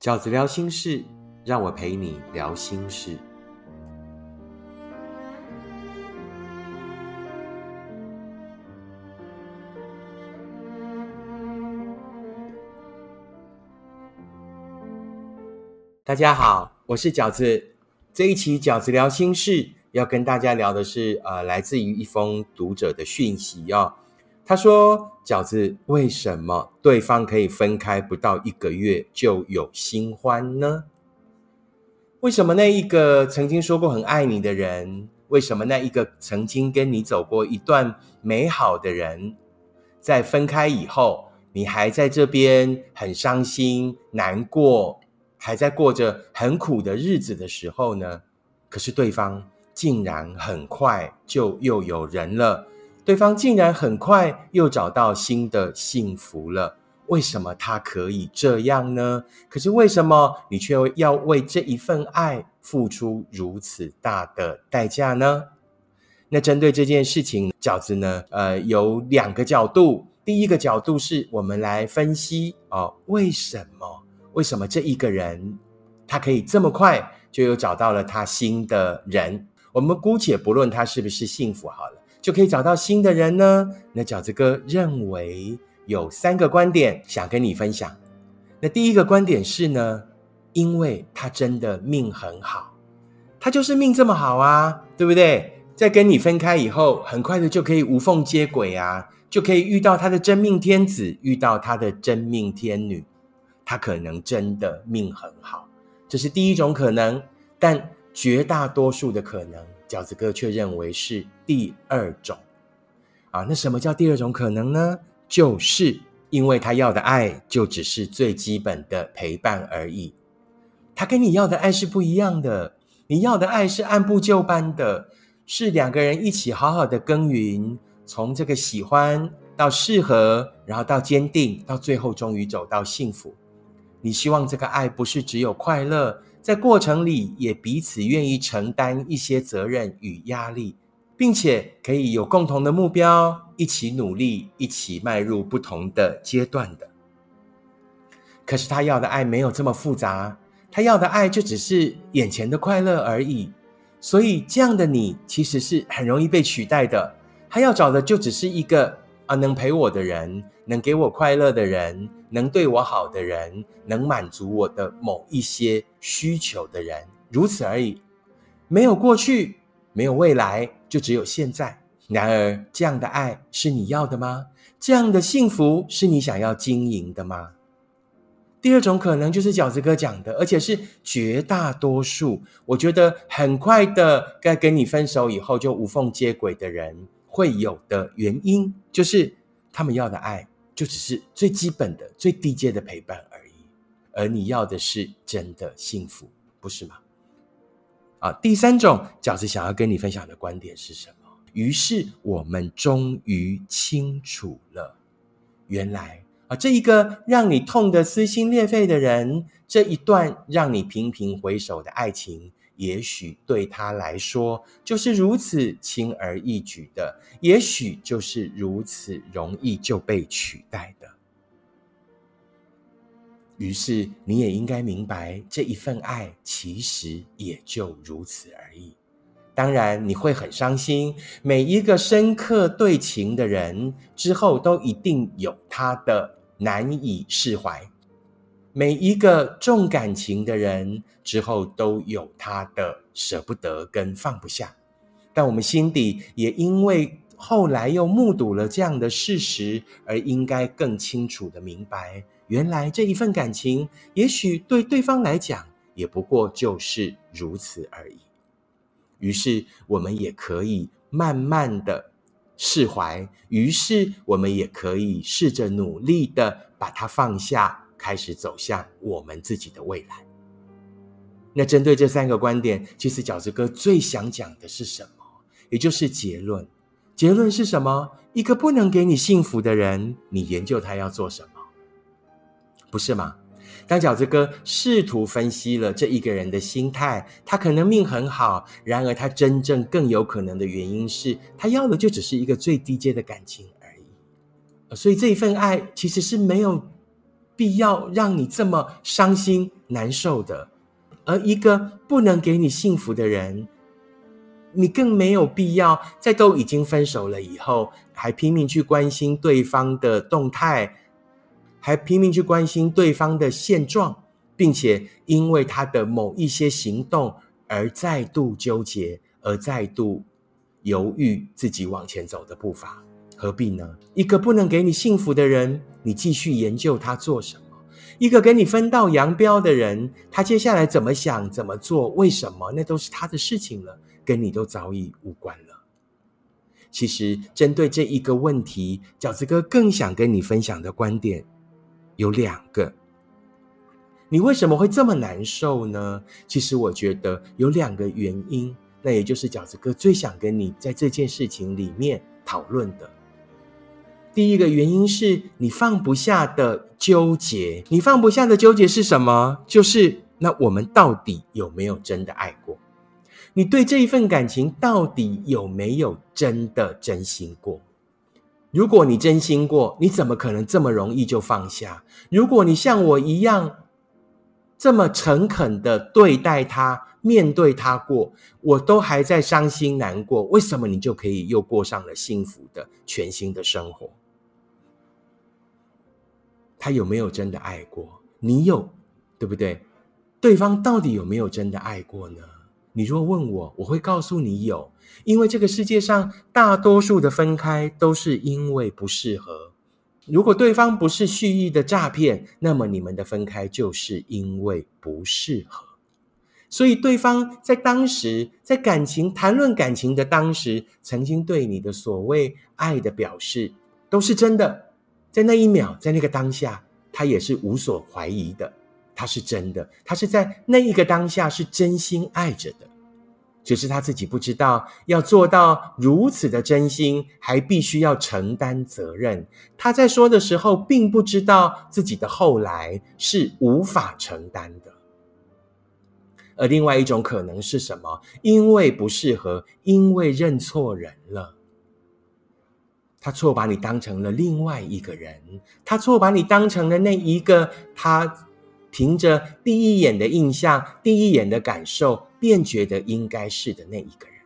饺子聊心事，让我陪你聊心事。大家好，我是饺子。这一期饺子聊心事要跟大家聊的是，呃，来自于一封读者的讯息哦。他说：“饺子，为什么对方可以分开不到一个月就有新欢呢？为什么那一个曾经说过很爱你的人，为什么那一个曾经跟你走过一段美好的人，在分开以后，你还在这边很伤心难过，还在过着很苦的日子的时候呢？可是对方竟然很快就又有人了。”对方竟然很快又找到新的幸福了，为什么他可以这样呢？可是为什么你却要为这一份爱付出如此大的代价呢？那针对这件事情，饺子呢？呃，有两个角度。第一个角度是我们来分析哦，为什么？为什么这一个人他可以这么快就又找到了他新的人？我们姑且不论他是不是幸福好了。就可以找到新的人呢？那饺子哥认为有三个观点想跟你分享。那第一个观点是呢，因为他真的命很好，他就是命这么好啊，对不对？在跟你分开以后，很快的就可以无缝接轨啊，就可以遇到他的真命天子，遇到他的真命天女，他可能真的命很好，这是第一种可能。但绝大多数的可能。饺子哥却认为是第二种啊，那什么叫第二种可能呢？就是因为他要的爱就只是最基本的陪伴而已，他跟你要的爱是不一样的。你要的爱是按部就班的，是两个人一起好好的耕耘，从这个喜欢到适合，然后到坚定，到最后终于走到幸福。你希望这个爱不是只有快乐。在过程里，也彼此愿意承担一些责任与压力，并且可以有共同的目标，一起努力，一起迈入不同的阶段的。可是他要的爱没有这么复杂，他要的爱就只是眼前的快乐而已。所以这样的你其实是很容易被取代的。他要找的就只是一个。啊，能陪我的人，能给我快乐的人，能对我好的人，能满足我的某一些需求的人，如此而已。没有过去，没有未来，就只有现在。然而，这样的爱是你要的吗？这样的幸福是你想要经营的吗？第二种可能就是饺子哥讲的，而且是绝大多数。我觉得很快的，该跟你分手以后就无缝接轨的人。会有的原因，就是他们要的爱就只是最基本的、最低阶的陪伴而已，而你要的是真的幸福，不是吗？啊，第三种饺子想要跟你分享的观点是什么？于是我们终于清楚了，原来啊，这一个让你痛得撕心裂肺的人，这一段让你频频回首的爱情。也许对他来说就是如此轻而易举的，也许就是如此容易就被取代的。于是你也应该明白，这一份爱其实也就如此而已。当然你会很伤心，每一个深刻对情的人之后都一定有他的难以释怀。每一个重感情的人之后都有他的舍不得跟放不下，但我们心底也因为后来又目睹了这样的事实，而应该更清楚的明白，原来这一份感情也许对对方来讲也不过就是如此而已。于是我们也可以慢慢的释怀，于是我们也可以试着努力的把它放下。开始走向我们自己的未来。那针对这三个观点，其实饺子哥最想讲的是什么？也就是结论。结论是什么？一个不能给你幸福的人，你研究他要做什么？不是吗？当饺子哥试图分析了这一个人的心态，他可能命很好，然而他真正更有可能的原因是他要的就只是一个最低阶的感情而已。所以这一份爱其实是没有。必要让你这么伤心难受的。而一个不能给你幸福的人，你更没有必要在都已经分手了以后，还拼命去关心对方的动态，还拼命去关心对方的现状，并且因为他的某一些行动而再度纠结，而再度犹豫自己往前走的步伐，何必呢？一个不能给你幸福的人，你继续研究他做什么？一个跟你分道扬镳的人，他接下来怎么想、怎么做、为什么，那都是他的事情了，跟你都早已无关了。其实，针对这一个问题，饺子哥更想跟你分享的观点有两个。你为什么会这么难受呢？其实，我觉得有两个原因，那也就是饺子哥最想跟你在这件事情里面讨论的。第一个原因是你放不下的纠结，你放不下的纠结是什么？就是那我们到底有没有真的爱过？你对这一份感情到底有没有真的真心过？如果你真心过，你怎么可能这么容易就放下？如果你像我一样这么诚恳的对待他、面对他过，我都还在伤心难过，为什么你就可以又过上了幸福的全新的生活？他有没有真的爱过？你有，对不对？对方到底有没有真的爱过呢？你若问我，我会告诉你有，因为这个世界上大多数的分开都是因为不适合。如果对方不是蓄意的诈骗，那么你们的分开就是因为不适合。所以，对方在当时在感情谈论感情的当时，曾经对你的所谓爱的表示，都是真的。在那一秒，在那个当下，他也是无所怀疑的，他是真的，他是在那一个当下是真心爱着的，只是他自己不知道，要做到如此的真心，还必须要承担责任。他在说的时候，并不知道自己的后来是无法承担的。而另外一种可能是什么？因为不适合，因为认错人了。他错把你当成了另外一个人，他错把你当成了那一个他凭着第一眼的印象、第一眼的感受便觉得应该是的那一个人。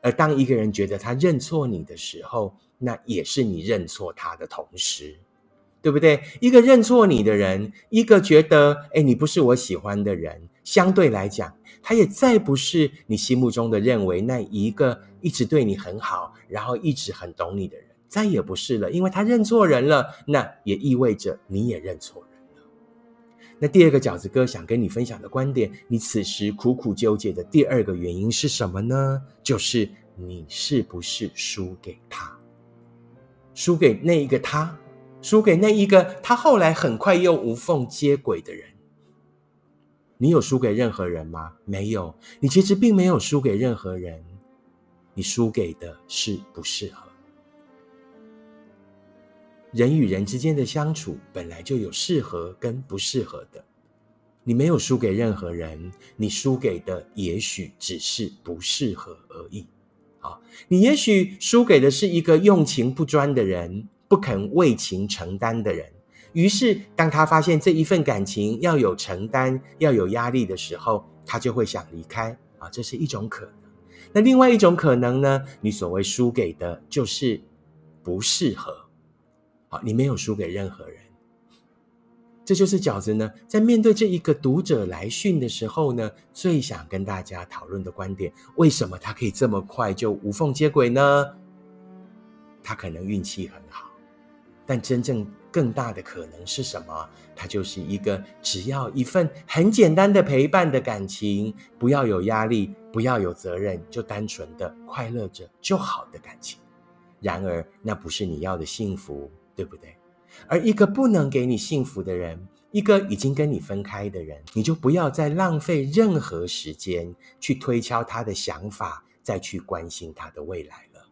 而当一个人觉得他认错你的时候，那也是你认错他的同时，对不对？一个认错你的人，一个觉得哎你不是我喜欢的人，相对来讲，他也再不是你心目中的认为那一个一直对你很好，然后一直很懂你的人。再也不是了，因为他认错人了，那也意味着你也认错了。那第二个饺子哥想跟你分享的观点，你此时苦苦纠结的第二个原因是什么呢？就是你是不是输给他，输给那一个他，输给那一个他后来很快又无缝接轨的人。你有输给任何人吗？没有，你其实并没有输给任何人，你输给的是不适合。人与人之间的相处本来就有适合跟不适合的，你没有输给任何人，你输给的也许只是不适合而已。啊，你也许输给的是一个用情不专的人，不肯为情承担的人。于是，当他发现这一份感情要有承担、要有压力的时候，他就会想离开。啊，这是一种可能。那另外一种可能呢？你所谓输给的就是不适合。好，你没有输给任何人，这就是饺子呢。在面对这一个读者来讯的时候呢，最想跟大家讨论的观点：为什么他可以这么快就无缝接轨呢？他可能运气很好，但真正更大的可能是什么？他就是一个只要一份很简单的陪伴的感情，不要有压力，不要有责任，就单纯的快乐着就好的感情。然而，那不是你要的幸福。对不对？而一个不能给你幸福的人，一个已经跟你分开的人，你就不要再浪费任何时间去推敲他的想法，再去关心他的未来了。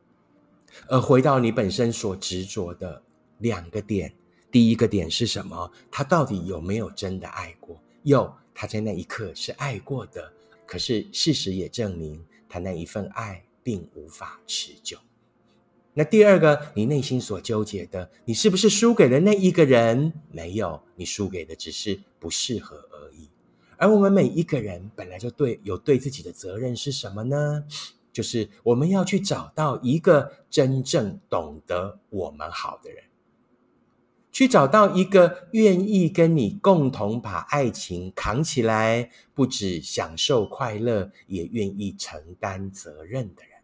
而回到你本身所执着的两个点，第一个点是什么？他到底有没有真的爱过？有，他在那一刻是爱过的。可是事实也证明，他那一份爱并无法持久。那第二个，你内心所纠结的，你是不是输给了那一个人？没有，你输给的只是不适合而已。而我们每一个人本来就对有对自己的责任是什么呢？就是我们要去找到一个真正懂得我们好的人，去找到一个愿意跟你共同把爱情扛起来，不止享受快乐，也愿意承担责任的人。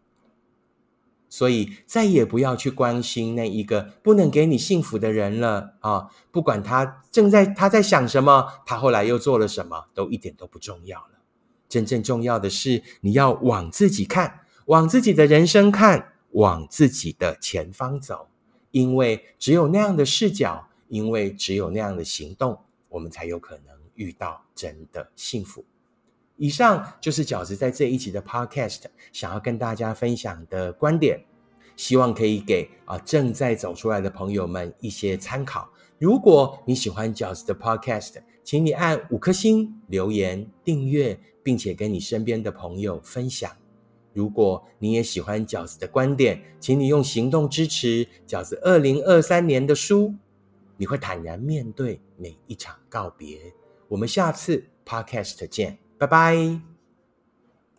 所以再也不要去关心那一个不能给你幸福的人了啊！不管他正在他在想什么，他后来又做了什么，都一点都不重要了。真正重要的是，你要往自己看，往自己的人生看，往自己的前方走。因为只有那样的视角，因为只有那样的行动，我们才有可能遇到真的幸福。以上就是饺子在这一集的 Podcast 想要跟大家分享的观点，希望可以给啊正在走出来的朋友们一些参考。如果你喜欢饺子的 Podcast，请你按五颗星、留言、订阅。并且跟你身边的朋友分享。如果你也喜欢饺子的观点，请你用行动支持饺子二零二三年的书。你会坦然面对每一场告别。我们下次 Podcast 见，拜拜。